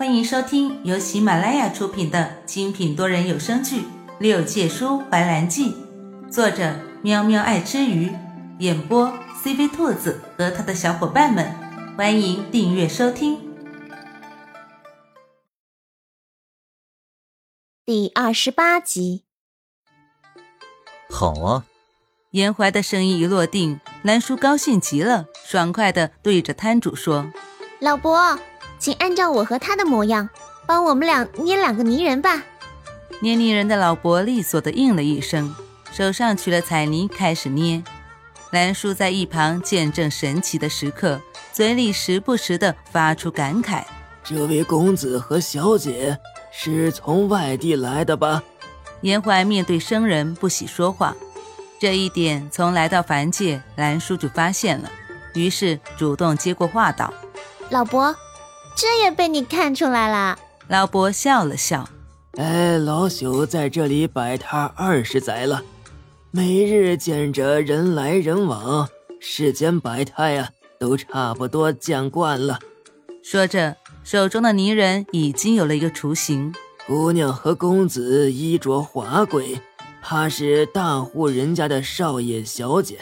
欢迎收听由喜马拉雅出品的精品多人有声剧《六界书怀兰记》，作者喵喵爱吃鱼，演播 CV 兔子和他的小伙伴们。欢迎订阅收听。第二十八集。好啊！严怀的声音一落定，兰叔高兴极了，爽快的对着摊主说：“老伯。”请按照我和他的模样，帮我们俩捏两个泥人吧。捏泥人的老伯利索的应了一声，手上取了彩泥开始捏。兰叔在一旁见证神奇的时刻，嘴里时不时的发出感慨：“这位公子和小姐是从外地来的吧？”严怀面对生人不喜说话，这一点从来到凡界，兰叔就发现了，于是主动接过话道：“老伯。”这也被你看出来了，老伯笑了笑。哎，老朽在这里摆摊二十载了，每日见着人来人往，世间百态啊，都差不多见惯了。说着，手中的泥人已经有了一个雏形。姑娘和公子衣着华贵，怕是大户人家的少爷小姐，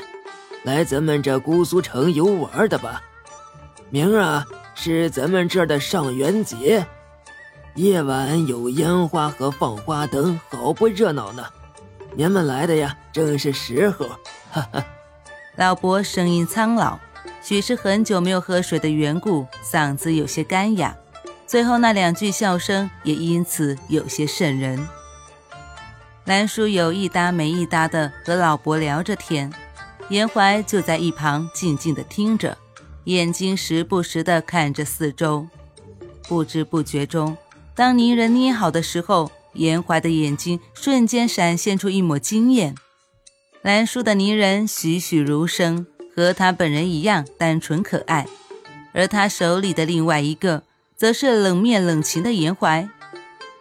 来咱们这姑苏城游玩的吧？明儿啊。是咱们这儿的上元节，夜晚有烟花和放花灯，好不热闹呢。您们来的呀，正是时候。哈哈。老伯声音苍老，许是很久没有喝水的缘故，嗓子有些干哑。最后那两句笑声也因此有些瘆人。兰叔有一搭没一搭的和老伯聊着天，严怀就在一旁静静的听着。眼睛时不时地看着四周，不知不觉中，当泥人捏好的时候，严怀的眼睛瞬间闪现出一抹惊艳。兰叔的泥人栩栩如生，和他本人一样单纯可爱，而他手里的另外一个，则是冷面冷情的严怀。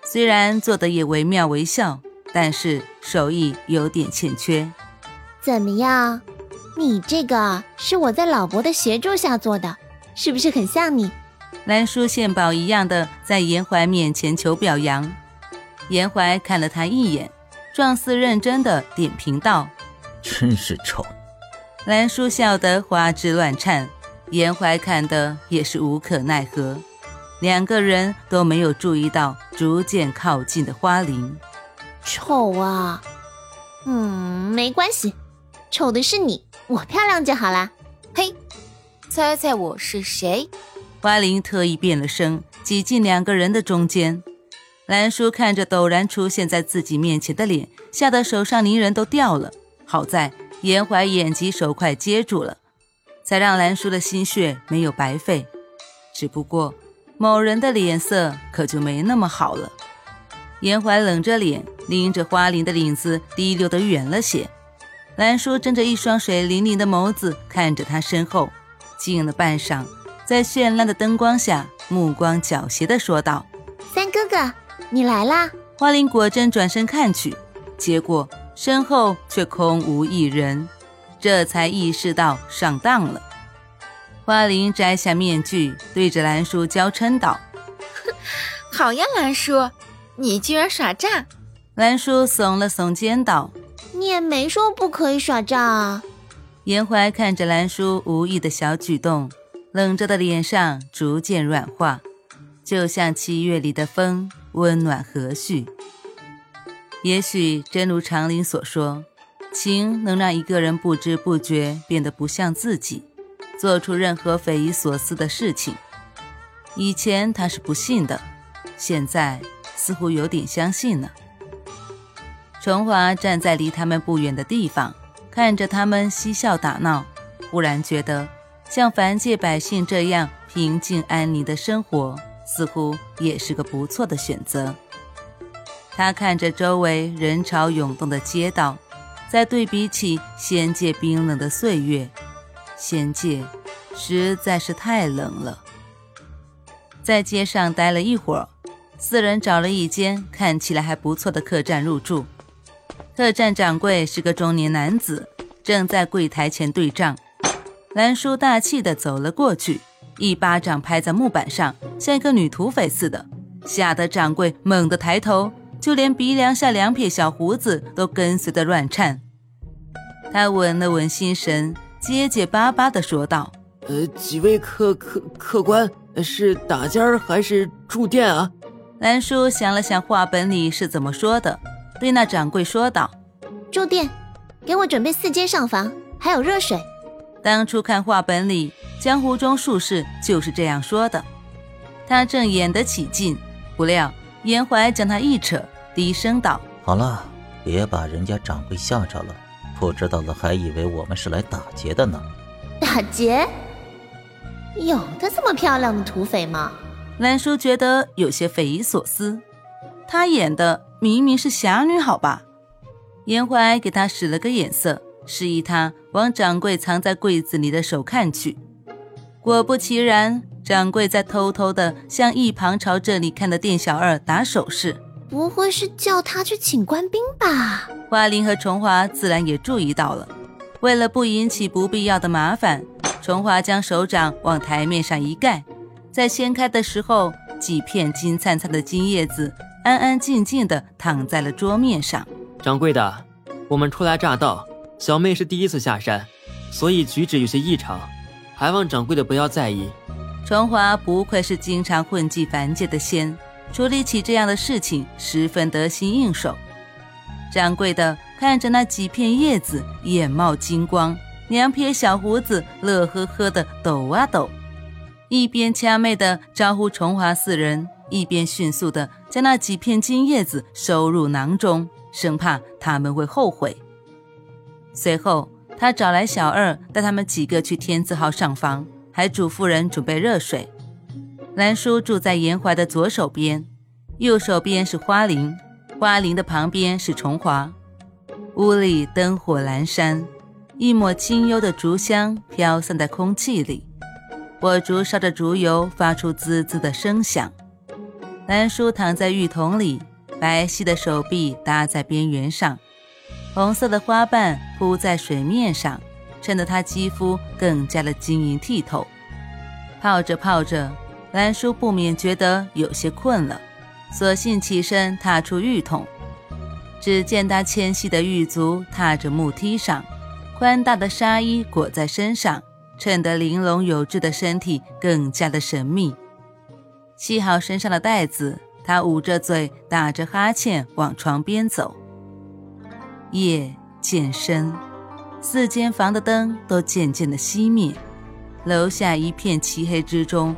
虽然做的也惟妙惟肖，但是手艺有点欠缺。怎么样？你这个是我在老伯的协助下做的，是不是很像你？兰叔献宝一样的在严怀面前求表扬。严怀看了他一眼，状似认真的点评道：“真是丑。”兰叔笑得花枝乱颤，严怀看的也是无可奈何。两个人都没有注意到逐渐靠近的花灵。丑啊，嗯，没关系，丑的是你。我漂亮就好啦。嘿，猜猜我是谁？花灵特意变了声，挤进两个人的中间。兰叔看着陡然出现在自己面前的脸，吓得手上泥人都掉了。好在严怀眼疾手快接住了，才让兰叔的心血没有白费。只不过某人的脸色可就没那么好了。严怀冷着脸，拎着花灵的领子滴溜的远了些。兰叔睁着一双水灵灵的眸子看着他身后，静了半晌，在绚烂的灯光下，目光狡黠地说道：“三哥哥，你来啦！”花灵果真转身看去，结果身后却空无一人，这才意识到上当了。花灵摘下面具，对着兰叔娇嗔道：“哼好呀，兰叔，你居然耍诈！”兰叔耸了耸肩道。你也没说不可以耍诈啊！严怀看着兰叔无意的小举动，冷着的脸上逐渐软化，就像七月里的风，温暖和煦。也许真如长林所说，情能让一个人不知不觉变得不像自己，做出任何匪夷所思的事情。以前他是不信的，现在似乎有点相信了。崇华站在离他们不远的地方，看着他们嬉笑打闹，忽然觉得像凡界百姓这样平静安宁的生活，似乎也是个不错的选择。他看着周围人潮涌动的街道，再对比起仙界冰冷的岁月，仙界实在是太冷了。在街上待了一会儿，四人找了一间看起来还不错的客栈入住。客栈掌柜是个中年男子，正在柜台前对账。兰叔大气的走了过去，一巴掌拍在木板上，像一个女土匪似的，吓得掌柜猛地抬头，就连鼻梁下两撇小胡子都跟随的乱颤。他稳了稳心神，结结巴巴的说道：“呃，几位客客客官，是打尖儿还是住店啊？”兰叔想了想话本里是怎么说的，对那掌柜说道：“住店，给我准备四间上房，还有热水。”当初看话本里，江湖中术士就是这样说的。他正演得起劲，不料严怀将他一扯，低声道：“好了，别把人家掌柜吓着了，不知道的还以为我们是来打劫的呢。”打劫？有的这么漂亮的土匪吗？兰叔觉得有些匪夷所思。他演的明明是侠女，好吧？严怀给他使了个眼色。示意他往掌柜藏在柜子里的手看去，果不其然，掌柜在偷偷的向一旁朝这里看的店小二打手势。不会是叫他去请官兵吧？花灵和崇华自然也注意到了。为了不引起不必要的麻烦，崇华将手掌往台面上一盖，在掀开的时候，几片金灿灿的金叶子安安静静的躺在了桌面上。掌柜的，我们初来乍到。小妹是第一次下山，所以举止有些异常，还望掌柜的不要在意。崇华不愧是经常混迹凡界的仙，处理起这样的事情十分得心应手。掌柜的看着那几片叶子，眼冒金光，两撇小胡子乐呵呵的抖啊抖，一边掐妹的招呼崇华四人，一边迅速的将那几片金叶子收入囊中，生怕他们会后悔。随后，他找来小二，带他们几个去天字号上房，还嘱咐人准备热水。兰叔住在严怀的左手边，右手边是花林，花林的旁边是重华。屋里灯火阑珊，一抹清幽的竹香飘散在空气里，火烛烧着竹油，发出滋滋的声响。兰叔躺在浴桶里，白皙的手臂搭在边缘上。红色的花瓣铺在水面上，衬得他肌肤更加的晶莹剔透。泡着泡着，兰叔不免觉得有些困了，索性起身踏出浴桶。只见他纤细的玉足踏着木梯上，宽大的纱衣裹在身上，衬得玲珑有致的身体更加的神秘。系好身上的带子，他捂着嘴，打着哈欠往床边走。夜渐深，四间房的灯都渐渐的熄灭，楼下一片漆黑之中，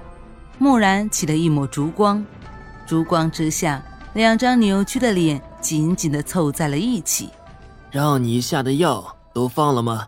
蓦然起了一抹烛光。烛光之下，两张扭曲的脸紧紧的凑在了一起。让你下的药都放了吗？